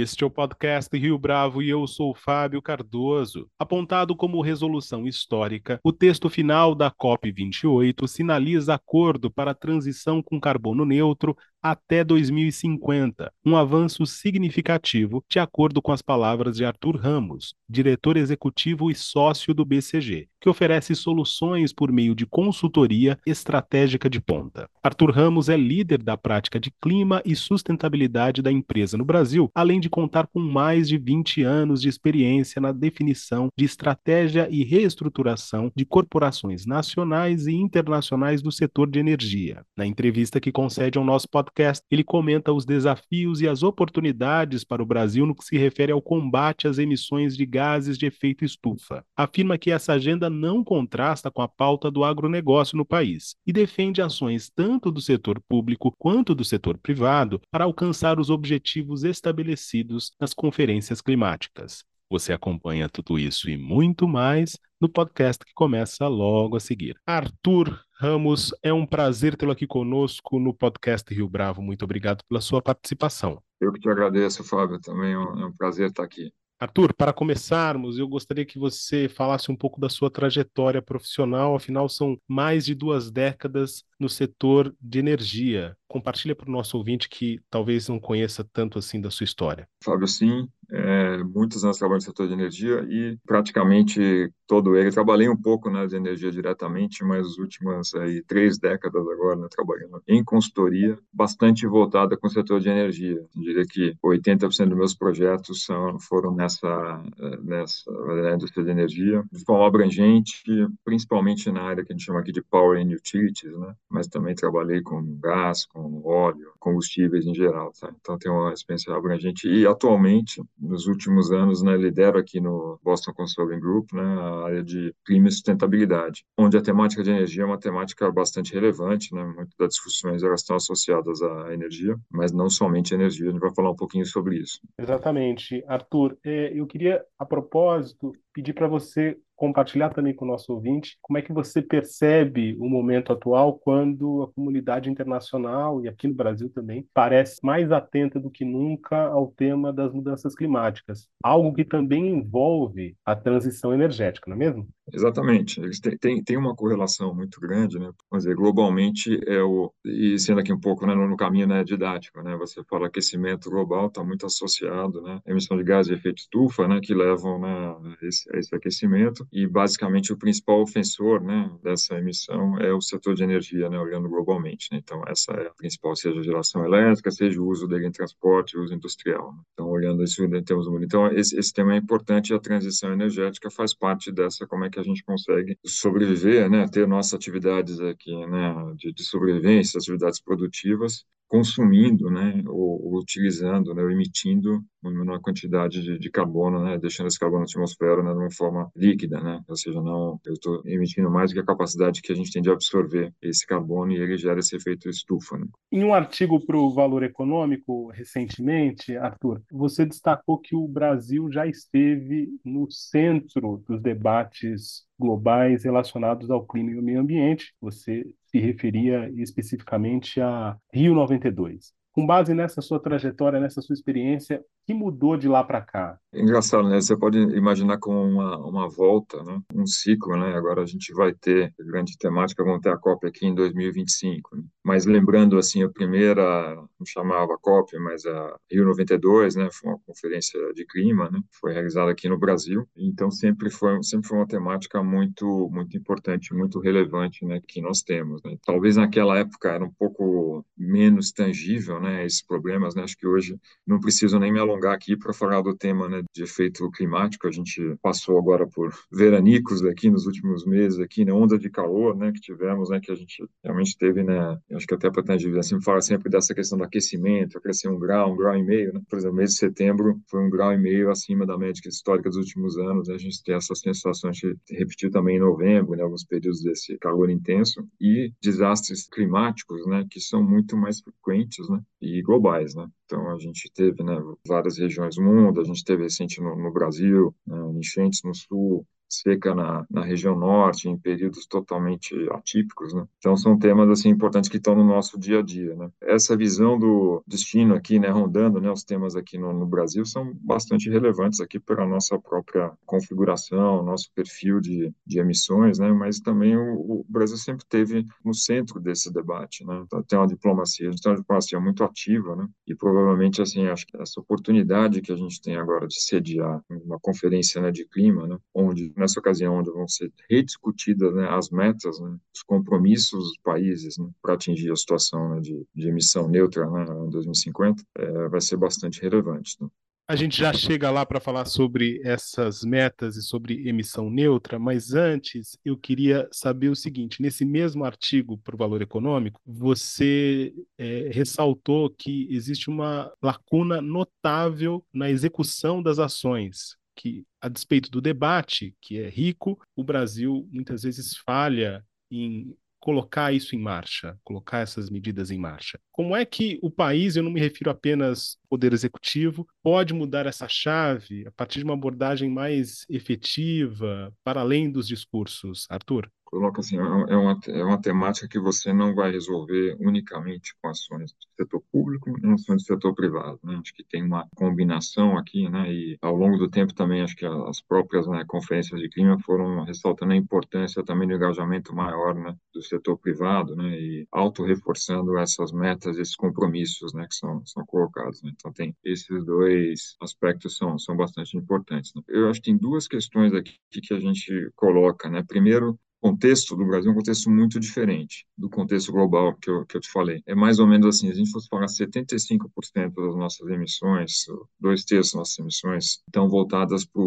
Este é o podcast Rio Bravo e eu sou Fábio Cardoso. Apontado como resolução histórica, o texto final da COP28 sinaliza acordo para a transição com carbono neutro até 2050, um avanço significativo, de acordo com as palavras de Arthur Ramos, diretor executivo e sócio do BCG, que oferece soluções por meio de consultoria estratégica de ponta. Arthur Ramos é líder da prática de clima e sustentabilidade da empresa no Brasil, além de contar com mais de 20 anos de experiência na definição de estratégia e reestruturação de corporações nacionais e internacionais do setor de energia. Na entrevista que concede ao nosso podcast, podcast, ele comenta os desafios e as oportunidades para o Brasil no que se refere ao combate às emissões de gases de efeito estufa. Afirma que essa agenda não contrasta com a pauta do agronegócio no país e defende ações tanto do setor público quanto do setor privado para alcançar os objetivos estabelecidos nas conferências climáticas. Você acompanha tudo isso e muito mais no podcast que começa logo a seguir. Arthur Ramos, é um prazer tê-lo aqui conosco no podcast Rio Bravo. Muito obrigado pela sua participação. Eu que te agradeço, Fábio. Também é um é prazer estar aqui. Arthur, para começarmos, eu gostaria que você falasse um pouco da sua trajetória profissional, afinal, são mais de duas décadas no setor de energia. Compartilha para o nosso ouvinte que talvez não conheça tanto assim da sua história. Fábio, sim, é, muitos anos trabalhando no setor de energia e praticamente todo ele. Trabalhei um pouco na de energia diretamente, mas as últimas aí, três décadas agora né, trabalhando em consultoria, bastante voltada com o setor de energia. Eu diria que 80% dos meus projetos são, foram nessa, nessa na indústria de energia, de forma abrangente, principalmente na área que a gente chama aqui de Power and Utilities, né? mas também trabalhei com gás, com óleo, combustíveis em geral. Tá? Então, tenho uma experiência abrangente e atualmente nos últimos anos, né, lidero aqui no Boston Consulting Group, né, a área de clima e sustentabilidade, onde a temática de energia é uma temática bastante relevante, né, muitas das discussões elas estão associadas à energia, mas não somente à energia, a gente vai falar um pouquinho sobre isso. Exatamente. Arthur, é, eu queria, a propósito, pedir para você compartilhar também com o nosso ouvinte como é que você percebe o momento atual quando a comunidade internacional e aqui no Brasil também parece mais atenta do que nunca ao tema das mudanças climáticas, algo que também envolve a transição energética, não é mesmo? Exatamente. Eles têm, têm, têm uma correlação muito grande, né? Vamos dizer, globalmente é o e sendo aqui um pouco né, no caminho né, didático, né? Você fala aquecimento global está muito associado, né? emissão de gases de efeito estufa, né? Que levam né, esse, a esse aquecimento e basicamente o principal ofensor, né? Dessa emissão é o setor de energia, né? Olhando globalmente. Né? Então essa é a principal, seja a geração elétrica, seja o uso dele em transporte, uso industrial. Né? Então olhando isso em termos então esse, esse tema é importante. A transição energética faz parte dessa como é que a gente consegue sobreviver, né, ter nossas atividades aqui, né, de, de sobrevivência, atividades produtivas, consumindo, né, ou, ou utilizando, né, ou emitindo uma menor quantidade de, de, carbono, né, deixando esse carbono na atmosfera né, de uma forma líquida, né, ou seja, não, eu estou emitindo mais do que a capacidade que a gente tem de absorver esse carbono e ele gera esse efeito estufa. Né. Em um artigo para o Valor Econômico recentemente, Arthur, você destacou que o Brasil já esteve no centro dos debates globais relacionados ao clima e ao meio ambiente. Você se referia especificamente a Rio 92. Com base nessa sua trajetória, nessa sua experiência, que mudou de lá para cá? Engraçado, né? Você pode imaginar como uma, uma volta, né? um ciclo, né? Agora a gente vai ter grande temática, vamos ter a COP aqui em 2025. Né? Mas lembrando, assim, a primeira, não chamava COP, mas a Rio 92, né? Foi uma conferência de clima, né? Foi realizada aqui no Brasil. Então sempre foi, sempre foi uma temática muito, muito importante, muito relevante, né? Que nós temos. Né? Talvez naquela época era um pouco menos tangível, né? Esses problemas, né? Acho que hoje não preciso nem me alongar aqui para falar do tema né, de efeito climático. A gente passou agora por veranicos aqui nos últimos meses, aqui na né, onda de calor né, que tivemos, né, que a gente realmente teve, né, acho que até para ter assim, fala sempre dessa questão do aquecimento, crescer um grau, um grau e meio. Né? Por exemplo, mês de setembro foi um grau e meio acima da média histórica dos últimos anos. Né? A gente tem essa sensação, a gente repetiu também em novembro, né, alguns períodos desse calor intenso, e desastres climáticos, né, que são muito mais frequentes né, e globais. Né? Então, a gente teve né, várias regiões do mundo, a gente teve recente no, no Brasil, né, enchentes no sul, seca na, na região norte, em períodos totalmente atípicos, né? Então são temas assim importantes que estão no nosso dia a dia, né? Essa visão do destino aqui, né, rondando, né, os temas aqui no, no Brasil são bastante relevantes aqui para a nossa própria configuração, nosso perfil de, de emissões, né? Mas também o, o Brasil sempre teve no centro desse debate, né? Então, tem uma diplomacia, a gente tem uma diplomacia muito ativa, né? E provavelmente assim, acho que essa oportunidade que a gente tem agora de sediar uma conferência né, de clima, né, onde nessa ocasião onde vão ser rediscutidas né, as metas, né, os compromissos dos países né, para atingir a situação né, de, de, emissão neutra né, em 2050, é, vai ser bastante relevante. Né. A gente já chega lá para falar sobre essas metas e sobre emissão neutra, mas antes eu queria saber o seguinte: nesse mesmo artigo para o valor econômico, você é, ressaltou que existe uma lacuna notável na execução das ações que, a despeito do debate, que é rico, o Brasil muitas vezes falha em colocar isso em marcha, colocar essas medidas em marcha. Como é que o país, eu não me refiro apenas ao poder executivo, pode mudar essa chave a partir de uma abordagem mais efetiva, para além dos discursos, Arthur? Coloca assim, é, é uma, é uma temática que você não vai resolver unicamente com ações do setor público e ações do setor privado. Né? Acho que tem uma combinação aqui, né? e ao longo do tempo também acho que as próprias né, conferências de clima foram ressaltando a importância também do engajamento maior né, do setor privado né, e auto-reforçando essas metas, esses compromissos né, que são, são colocados. Né? Então tem esses dois aspectos são, são bastante importantes. Né? Eu acho que tem duas questões aqui que a gente coloca. Né? Primeiro, contexto do Brasil é um contexto muito diferente do contexto global que eu, que eu te falei. É mais ou menos assim, se a gente fosse falar 75% das nossas emissões, dois terços das nossas emissões, estão voltadas para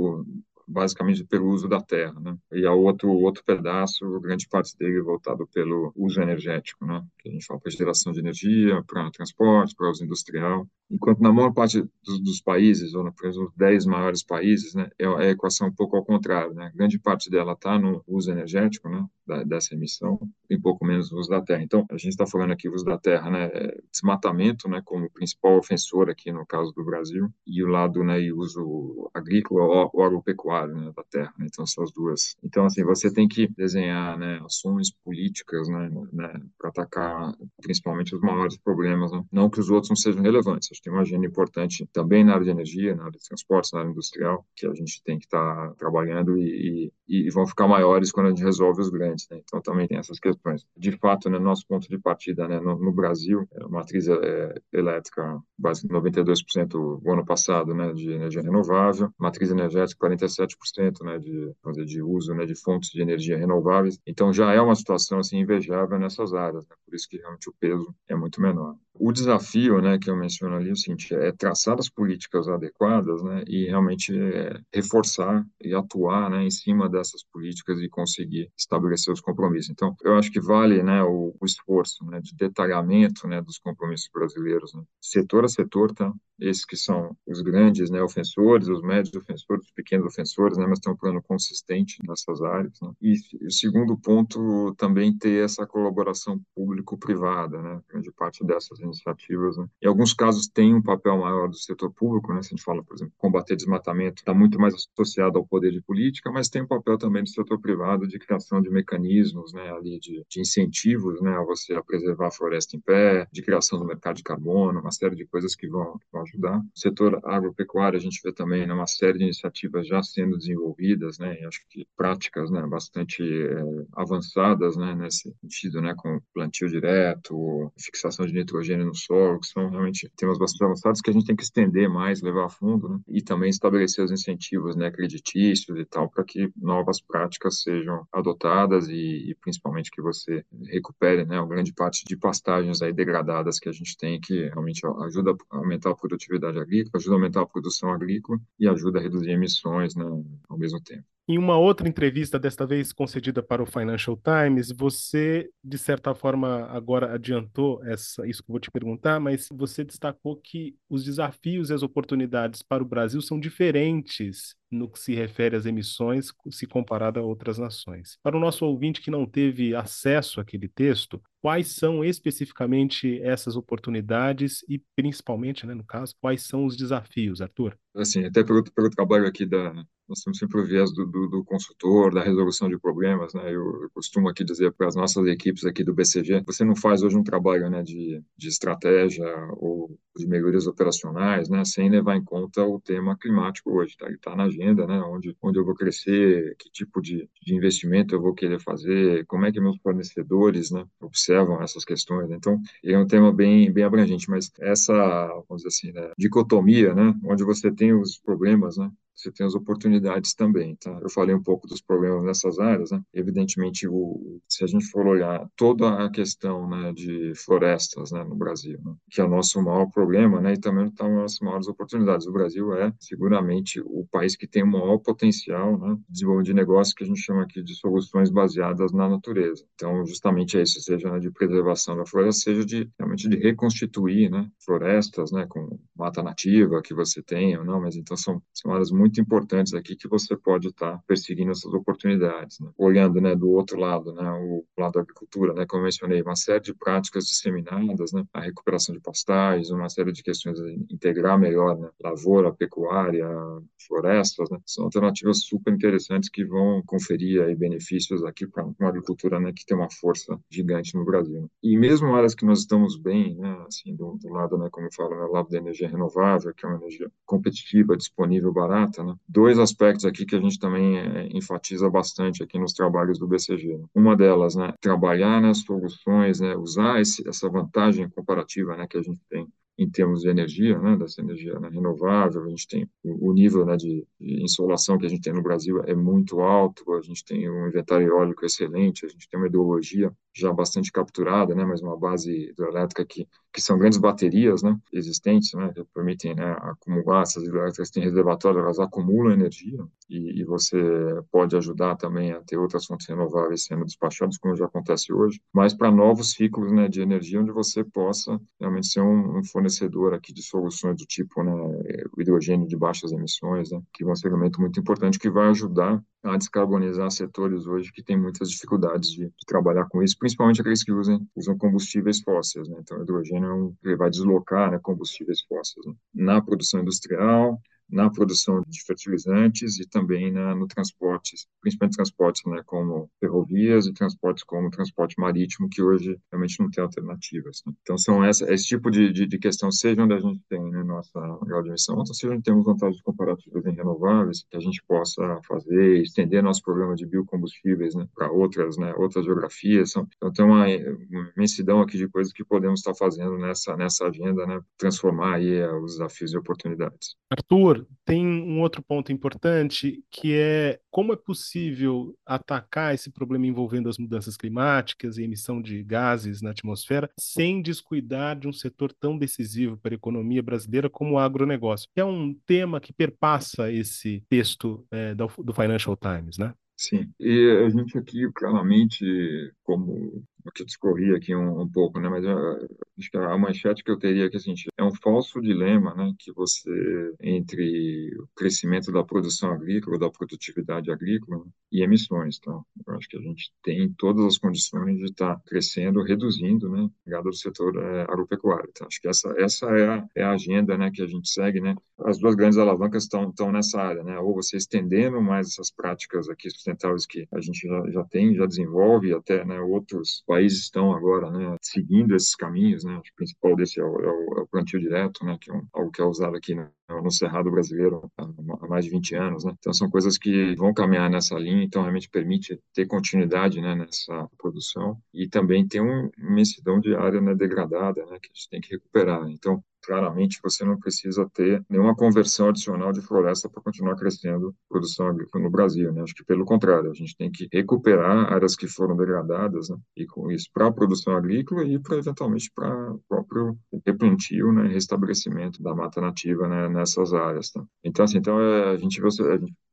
basicamente pelo uso da terra, né? E a outro outro pedaço, grande parte dele voltado pelo uso energético, né? Que a gente fala para geração de energia, para transporte, para uso industrial. Enquanto na maior parte dos, dos países, ou nos 10 maiores países, né, é a equação um pouco ao contrário, né? Grande parte dela está no uso energético, né? Da, dessa emissão, e pouco menos o uso da terra. Então, a gente está falando aqui uso da terra, né? É desmatamento, né? Como principal ofensor aqui no caso do Brasil, e o lado, né? E uso agrícola ou agropecuário, né? Da terra. Né? Então, essas duas. Então, assim, você tem que desenhar, né? Ações políticas, né? né para atacar principalmente os maiores problemas, né? Não que os outros não sejam relevantes tem uma agenda importante também na área de energia, na área de transportes, na área industrial, que a gente tem que estar tá trabalhando e, e, e, vão ficar maiores quando a gente resolve os grandes. Né? Então, também tem essas questões. De fato, né, nosso ponto de partida né, no, no Brasil, é a matriz é, elétrica, basicamente 92% o ano passado né, de energia renovável, matriz energética 47% né, de, de uso né, de fontes de energia renováveis. Então, já é uma situação assim, invejável nessas áreas, né? por isso que realmente o peso é muito menor. O desafio, né, que eu menciono ali, é o seguinte, é traçar as políticas adequadas, né, e realmente é, reforçar e atuar, né, em cima dessas políticas e conseguir estabelecer os compromissos. Então, eu acho que vale, né, o, o esforço, né, de detalhamento, né, dos compromissos brasileiros, né, setor a setor, tá? Esses que são os grandes, né, ofensores, os médios ofensores, os pequenos ofensores, né, mas tem um plano consistente nessas áreas, né. E o segundo ponto, também ter essa colaboração público-privada, né, grande parte dessas iniciativas. Né? Em alguns casos tem um papel maior do setor público, né? se a gente fala, por exemplo, combater desmatamento, está muito mais associado ao poder de política, mas tem um papel também do setor privado de criação de mecanismos, né, ali de, de incentivos, né, a você a preservar a floresta em pé, de criação do mercado de carbono, uma série de coisas que vão, que vão ajudar. O setor agropecuário, a gente vê também né, uma série de iniciativas já sendo desenvolvidas, né, acho que práticas, né, bastante é, avançadas, né, nesse sentido, né, com plantio direto, fixação de nitrogênio nitrogênio no solo, que são realmente temas bastante avançados que a gente tem que estender mais, levar a fundo, né? e também estabelecer os incentivos né, creditícios e tal, para que novas práticas sejam adotadas e, e, principalmente que você recupere né, uma grande parte de pastagens aí degradadas que a gente tem, que realmente ajuda a aumentar a produtividade agrícola, ajuda a aumentar a produção agrícola e ajuda a reduzir emissões né, ao mesmo tempo. Em uma outra entrevista, desta vez concedida para o Financial Times, você, de certa forma, agora adiantou essa, isso que eu vou te perguntar, mas você destacou que os desafios e as oportunidades para o Brasil são diferentes no que se refere às emissões, se comparado a outras nações. Para o nosso ouvinte que não teve acesso àquele texto, quais são especificamente essas oportunidades e, principalmente, né, no caso, quais são os desafios, Arthur? Assim, até pelo, pelo trabalho aqui da, nós temos sempre o viés do, do, do consultor, da resolução de problemas, né? Eu, eu costumo aqui dizer para as nossas equipes aqui do BCG, você não faz hoje um trabalho, né, de, de estratégia ou de melhorias operacionais, né, sem levar em conta o tema climático hoje, tá? Ele está na agenda, né? Onde, onde eu vou crescer, que tipo de, de investimento eu vou querer fazer, como é que meus fornecedores, né, observam essas questões. Então, é um tema bem, bem abrangente, mas essa, vamos dizer assim, né, dicotomia, né, onde você tem os problemas, né, você tem as oportunidades também, tá? Eu falei um pouco dos problemas nessas áreas, né? Evidentemente, o, se a gente for olhar toda a questão, né, de florestas, né, no Brasil, né, que é o nosso maior problema, né, e também está uma das maiores oportunidades. O Brasil é seguramente o país que tem o maior potencial, né, de desenvolvimento de negócio que a gente chama aqui de soluções baseadas na natureza. Então, justamente é isso, seja né, de preservação da floresta, seja de realmente de reconstituir, né, florestas, né, com mata nativa que você tenha, não, mas então são, são áreas muito muito importantes aqui que você pode estar tá perseguindo essas oportunidades. Né? Olhando né, do outro lado, né, o lado da agricultura, né, como eu mencionei, uma série de práticas disseminadas, né, a recuperação de pastais, uma série de questões de integrar melhor né, lavoura, pecuária, florestas, né, são alternativas super interessantes que vão conferir aí benefícios aqui para uma agricultura né, que tem uma força gigante no Brasil. E mesmo áreas que nós estamos bem, né, assim, do, do lado, né, como eu falo, né, lado da energia renovável, que é uma energia competitiva, disponível, barata, né? Dois aspectos aqui que a gente também é, enfatiza bastante aqui nos trabalhos do BCG. Né? Uma delas, né, trabalhar nas soluções, né, usar esse, essa vantagem comparativa, né, que a gente tem em termos de energia, né, dessa energia né, renovável, a gente tem o, o nível né, de, de, insolação que a gente tem no Brasil é muito alto, a gente tem um inventário eólico excelente, a gente tem uma ideologia já bastante capturada, né, mas uma base hidrelétrica que, que são grandes baterias né, existentes, né, que permitem né, acumular, essas hidrelétricas têm reservatórios, elas acumulam energia e, e, você pode ajudar também a ter outras fontes renováveis sendo despachadas, como já acontece hoje, mas para novos ciclos né, de energia onde você possa realmente ser um, um fornecedor aqui de soluções do tipo né, hidrogênio de baixas emissões, né, que vão ser um elemento muito importante que vai ajudar a descarbonizar setores hoje que têm muitas dificuldades de, de trabalhar com isso, principalmente aqueles que usam, usam combustíveis fósseis. Né? Então, o hidrogênio é um, ele vai deslocar né, combustíveis fósseis né? na produção industrial, na produção de fertilizantes e também na, no transporte, principalmente transportes né, como ferrovias e transportes como transporte marítimo, que hoje realmente não tem alternativas. Né? Então, são essa, esse tipo de, de, de, questão, seja onde a gente tem né, nossa grau de emissão, ou seja onde temos vantagens comparativas em renováveis, que a gente possa fazer, estender nosso programa de biocombustíveis né, para outras, né, outras geografias. São, então, tem uma, uma imensidão aqui de coisas que podemos estar fazendo nessa, nessa agenda, né, transformar aí eh, os desafios e oportunidades. Arthur, tem um outro ponto importante que é como é possível atacar esse problema envolvendo as mudanças climáticas e emissão de gases na atmosfera sem descuidar de um setor tão decisivo para a economia brasileira como o agronegócio, que é um tema que perpassa esse texto é, do, Financial Times, né? Sim, e a gente aqui claramente, como que discorri aqui um, um, pouco, né? Mas uh, acho que a manchete que eu teria é assim, é um falso dilema, né? Que você entre o crescimento da produção agrícola, da produtividade agrícola e emissões, tá? Eu acho que a gente tem todas as condições de estar tá crescendo, reduzindo, né? Ligado ao setor é, agropecuário. Tá? Acho que essa essa é a, é a agenda, né? Que a gente segue, né? As duas grandes alavancas estão estão nessa área, né? Ou você estendendo mais essas práticas aqui sustentáveis que a gente já, já tem, já desenvolve, até né, outros países estão agora né, seguindo esses caminhos, né? O principal desse é o, é o, é o plantio direto, né? Que é um, algo que é usado aqui no, no Cerrado brasileiro há, há, mais de 20 anos, né? Então são coisas que vão caminhar nessa linha, então realmente permite ter continuidade, né? Nessa produção e também tem uma imensidão de área né, degradada, né? Que a gente tem que recuperar. Então claramente você não precisa ter nenhuma conversão adicional de floresta para continuar crescendo produção agrícola no Brasil, né? Acho que pelo contrário, a gente tem que recuperar áreas que foram degradadas, né? E com isso para a produção agrícola e para eventualmente para o próprio replantio, né? Restabelecimento da mata nativa, né? Nessas áreas, tá? Então assim, então é, a gente, a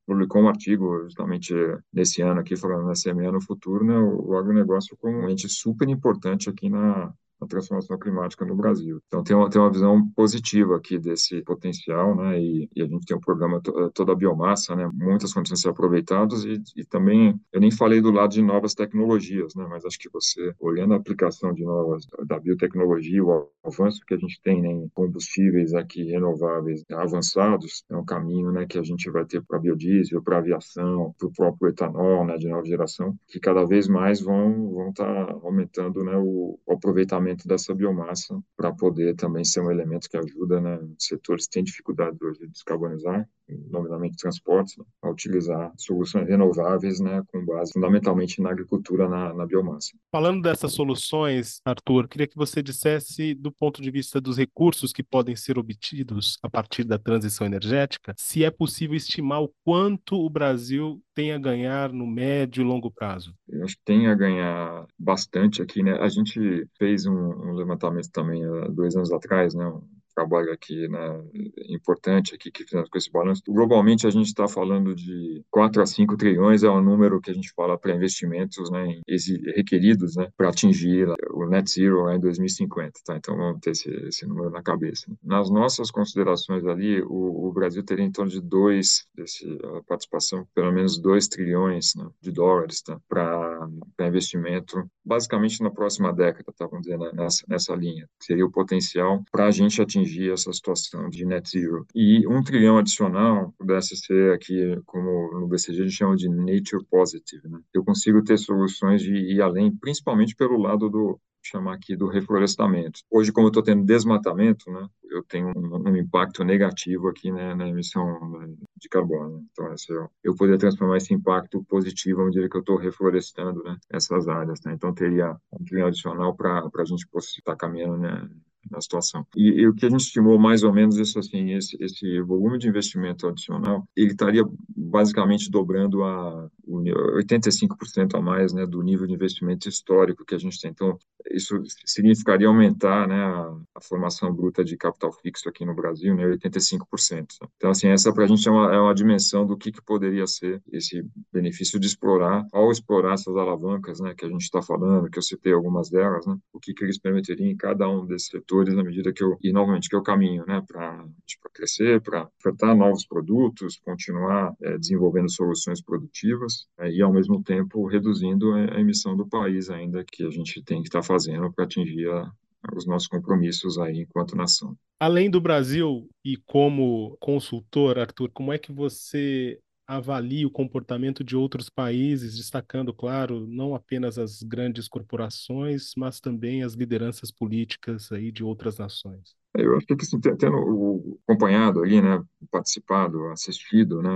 publicou um artigo justamente nesse ano aqui falando na CME no futuro, né? O agronegócio como um ente super importante aqui na na transformação climática no Brasil. Então, tem uma, tem uma visão positiva aqui desse potencial, né? E, e a gente tem um programa to, toda a biomassa, né? Muitas condições de ser aproveitadas e, e também, eu nem falei do lado de novas tecnologias, né? Mas acho que você, olhando a aplicação de novas, da biotecnologia, o avanço que a gente tem né, em combustíveis aqui renováveis avançados, é um caminho, né? Que a gente vai ter para biodiesel, para aviação, para o próprio etanol, né? De nova geração, que cada vez mais vão vão estar tá aumentando, né? O aproveitamento dessa biomassa para poder também ser um elemento que ajuda, né? Setores que têm dificuldade hoje de descarbonizar, nomeadamente transportes, né, a utilizar soluções renováveis, né, com base fundamentalmente na agricultura, na, na biomassa. Falando dessas soluções, Arthur, queria que você dissesse, do ponto de vista dos recursos que podem ser obtidos a partir da transição energética, se é possível estimar o quanto o Brasil tem a ganhar no médio e longo prazo. Eu acho que tem a ganhar bastante aqui, né? A gente fez um, um levantamento também há dois anos atrás, né? Trabalho aqui né, importante aqui que fizemos com esse balanço. Globalmente, a gente está falando de 4 a 5 trilhões, é o número que a gente fala para investimentos né, requeridos né, para atingir o net zero em 2050. Tá? Então, vamos ter esse, esse número na cabeça. Nas nossas considerações ali, o, o Brasil teria em torno de 2, a participação, pelo menos 2 trilhões né, de dólares tá? para investimento, basicamente na próxima década, tá? vamos dizer, né, nessa, nessa linha. Seria o potencial para a gente atingir atingir essa situação de net zero. E um trilhão adicional pudesse ser aqui, como no BCG a gente chama de nature positive, né? Eu consigo ter soluções de ir além, principalmente pelo lado do chamar aqui do reflorestamento. Hoje, como eu estou tendo desmatamento, né, eu tenho um, um impacto negativo aqui né, na emissão né, de carbono. Então, eu, eu poderia transformar esse impacto positivo à medida que eu estou reflorestando né, essas áreas. Né? Então, teria um trilhão adicional para a gente estar caminhando né, na situação. E, e, o que a gente estimou mais ou menos isso assim, esse, esse volume de investimento adicional, ele estaria basicamente dobrando a 85% a mais, né, do nível de investimento histórico que a gente tem. Então, isso significaria aumentar, né, a, a formação bruta de capital fixo aqui no Brasil, né, 85%. Então, assim, essa para a gente é uma, é uma dimensão do que, que poderia ser esse benefício de explorar, ao explorar essas alavancas, né, que a gente está falando, que eu citei algumas delas, né, o que, que eles permitiriam em cada um desses setores na medida que eu, e novamente, que é o caminho, né, para crescer, para ofertar novos produtos, continuar é, desenvolvendo soluções produtivas é, e, ao mesmo tempo, reduzindo a emissão do país ainda que a gente tem que estar tá fazendo para atingir a, os nossos compromissos aí enquanto nação. Além do Brasil e como consultor, Arthur, como é que você avalia o comportamento de outros países, destacando, claro, não apenas as grandes corporações, mas também as lideranças políticas aí de outras nações? Eu acho que assim, tendo acompanhado ali, né, participado, assistido, né,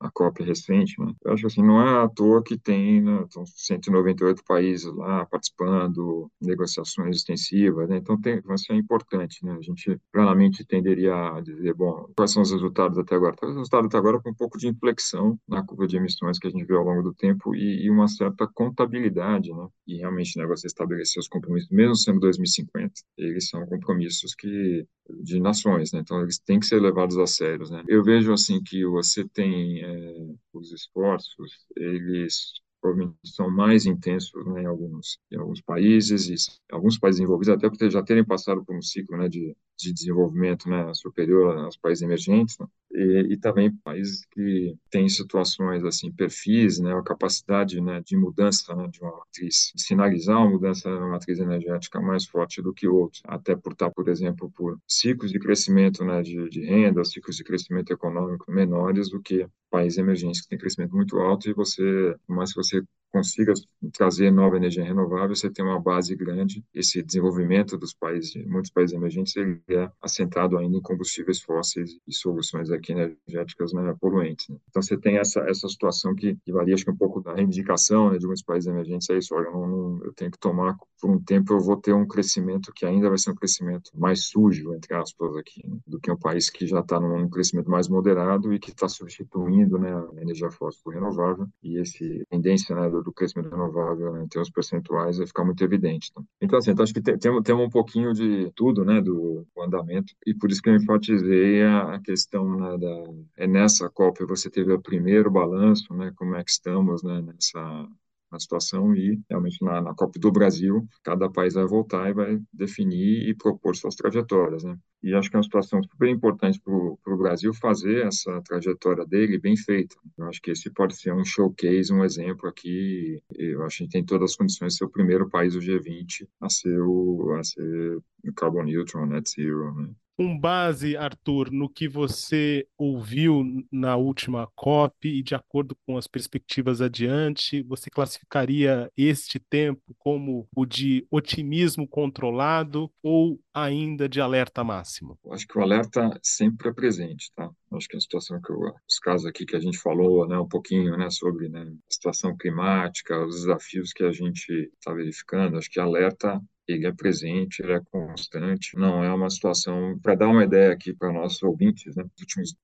a COP recente, né, eu acho assim, não é à toa que tem, né, 198 países lá participando, negociações extensivas, né, então tem, vai ser importante, né, a gente claramente tenderia a dizer, bom, quais são os resultados até agora? Os resultados até agora com um pouco de inflexão na curva de emissões que a gente viu ao longo do tempo e, e uma certa contabilidade, né, e realmente, né, você estabelecer os compromissos, mesmo sendo 2050, eles são compromissos que de, nações, né? Então eles têm que ser levados a sério, né? Eu vejo assim que você tem é, os esforços, eles provavelmente são mais intensos né, em alguns em alguns países e alguns países envolvidos até porque já terem passado por um ciclo né, de, de desenvolvimento né, superior aos países emergentes né, e, e, também países que têm situações assim perfis né a capacidade né, de mudança né, de uma matriz de sinalizar uma mudança na matriz energética mais forte do que outros até por estar por exemplo por ciclos de crescimento né, de, de renda ciclos de crescimento econômico menores do que países emergentes que têm crescimento muito alto e você mais que você hacer consiga trazer nova energia renovável, você tem uma base grande. Esse desenvolvimento dos países, muitos países emergentes, ele é assentado ainda em combustíveis fósseis e soluções aqui energéticas né, poluentes. Né? Então você tem essa essa situação que, que varia acho que um pouco da reivindicação né, de alguns países emergentes é isso. Olha, eu, não, eu tenho que tomar por um tempo eu vou ter um crescimento que ainda vai ser um crescimento mais sujo entre aspas aqui né, do que um país que já está num crescimento mais moderado e que está substituindo né, a energia fóssil por renovável e esse tendência né, do crescimento renovável né, em termos percentuais vai ficar muito evidente. Tá? Então, assim, então acho que temos tem um pouquinho de tudo, né, do, do, andamento, e por isso que eu enfatizei a, a questão né, da... É nessa COP você teve o primeiro balanço, né, como é que estamos né, nessa na situação e realmente na, na COP do Brasil, cada país vai voltar e vai definir e propor suas trajetórias, né? E acho que é uma situação super importante para o Brasil fazer essa trajetória dele bem feita. Eu acho que esse pode ser um showcase, um exemplo aqui. Eu acho que a gente tem todas as condições de ser o primeiro país do G20 a ser o a ser carbon neutral, net zero. Né? com base, Arthur, no que você ouviu na última COP e de acordo com as perspectivas adiante, você classificaria este tempo como o de otimismo controlado ou ainda de alerta máximo? Acho que o alerta sempre é presente, tá? Acho que a situação que eu, os casos aqui que a gente falou, né, um pouquinho, né, sobre né, a situação climática, os desafios que a gente está verificando, acho que alerta ele é presente, ele é constante, não é uma situação, para dar uma ideia aqui para nossos ouvintes, né, nos últimos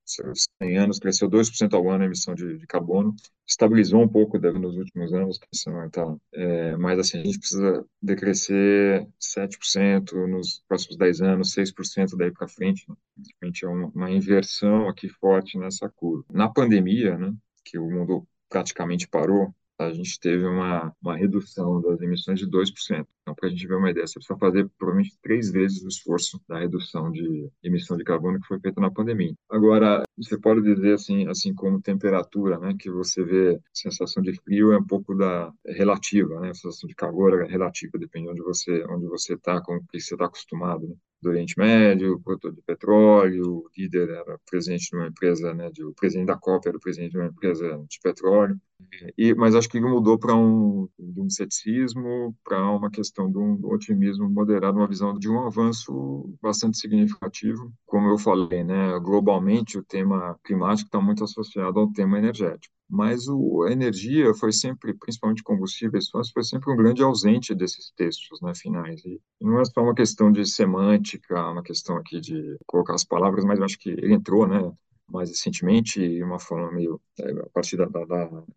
100 anos cresceu 2% ao ano a emissão de, de, carbono, estabilizou um pouco nos últimos anos, tá, é, mas assim, a gente precisa decrescer 7% nos próximos 10 anos, 6% daí para frente, né? gente é uma, uma inversão aqui forte nessa curva. Na pandemia, né, que o mundo praticamente parou, a gente teve uma, uma redução das emissões de 2%. Então, para a gente ver uma ideia, você precisa fazer provavelmente três vezes o esforço da redução de emissão de carbono que foi feita na pandemia. Agora, você pode dizer assim, assim como temperatura, né, que você vê sensação de frio é um pouco da é relativa, né, a sensação de calor é relativa, depende de onde você onde você está, com o que você está acostumado. Né? Do Oriente Médio, produtor de petróleo, o líder era presente numa empresa, né, de, o presidente da COP era o presidente de uma empresa de petróleo, e, mas acho que ele mudou para um, de um ceticismo para uma questão de um otimismo moderado, uma visão de um avanço bastante significativo. Como eu falei, né, globalmente o tema climático está muito associado ao tema energético mas o, a energia foi sempre, principalmente combustíveis fósseis, foi sempre um grande ausente desses textos né, finais. E não é só uma questão de semântica, uma questão aqui de colocar as palavras, mas eu acho que ele entrou, né, mais recentemente, de uma forma meio, é, a partir da, da,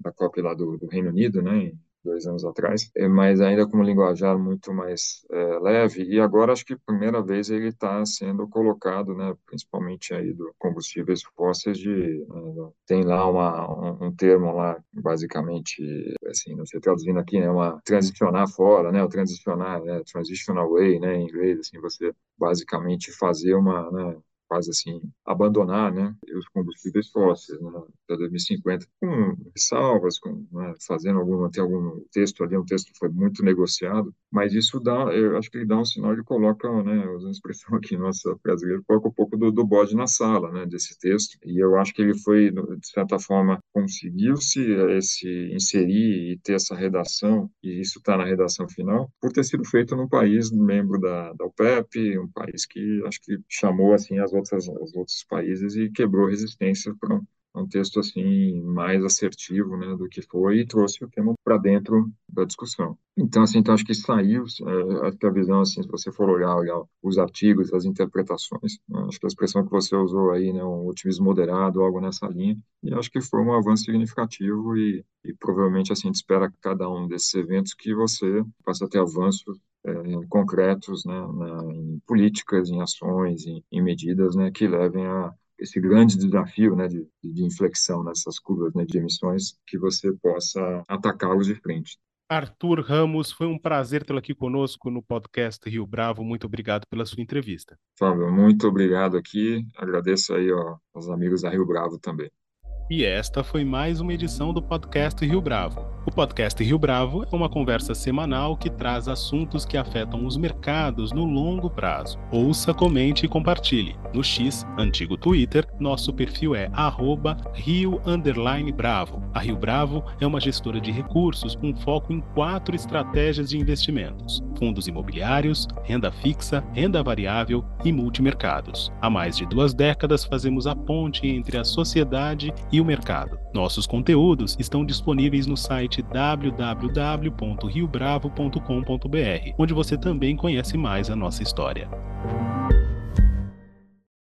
da COP lá do, do Reino Unido, né, dois anos atrás, é, mas ainda com um linguajar muito mais é, leve. E agora acho que primeira vez ele está sendo colocado, né, principalmente aí do combustíveis fósseis de né, tem lá uma, um, termo lá basicamente assim, não sei traduzindo aqui, né, uma transicionar fora, né, o transicionar, né, transition away, né, em inglês, assim, você basicamente fazer uma, né, quase assim, abandonar né, os combustíveis fósseis né, até 2050, com salvas, com, né, fazendo algum, tem algum texto ali, um texto foi muito negociado, mas isso dá, eu acho que ele dá um sinal, ele coloca, né, usando a expressão aqui nossa brasileira, coloca um pouco do, do bode na sala, né, desse texto, e eu acho que ele foi, de certa forma, conseguiu-se esse inserir e ter essa redação, e isso está na redação final, por ter sido feito num país membro da, da OPEP, um país que acho que chamou, assim, as outras, os outros países e quebrou resistência para um texto assim mais assertivo, né, do que foi e trouxe o tema para dentro da discussão. Então assim, então acho que saiu, é, acho que a visão assim, se você for olhar, olhar os artigos, as interpretações, né, acho que a expressão que você usou aí, né, um otimismo moderado, algo nessa linha, e acho que foi um avanço significativo e, e provavelmente assim a gente espera cada um desses eventos que você possa ter avanços concretos né, na, em políticas, em ações, em, em medidas né, que levem a esse grande desafio né, de, de inflexão nessas curvas né, de emissões, que você possa atacá-los de frente. Arthur Ramos, foi um prazer tê-lo aqui conosco no podcast Rio Bravo. Muito obrigado pela sua entrevista. Fábio, muito obrigado aqui. Agradeço aí ó, aos amigos da Rio Bravo também. E esta foi mais uma edição do podcast Rio Bravo. O podcast Rio Bravo é uma conversa semanal que traz assuntos que afetam os mercados no longo prazo. Ouça, comente e compartilhe. No X, antigo Twitter, nosso perfil é Rio Bravo. A Rio Bravo é uma gestora de recursos com foco em quatro estratégias de investimentos: fundos imobiliários, renda fixa, renda variável e multimercados. Há mais de duas décadas fazemos a ponte entre a sociedade e o mercado. Nossos conteúdos estão disponíveis no site www.riobravo.com.br, onde você também conhece mais a nossa história.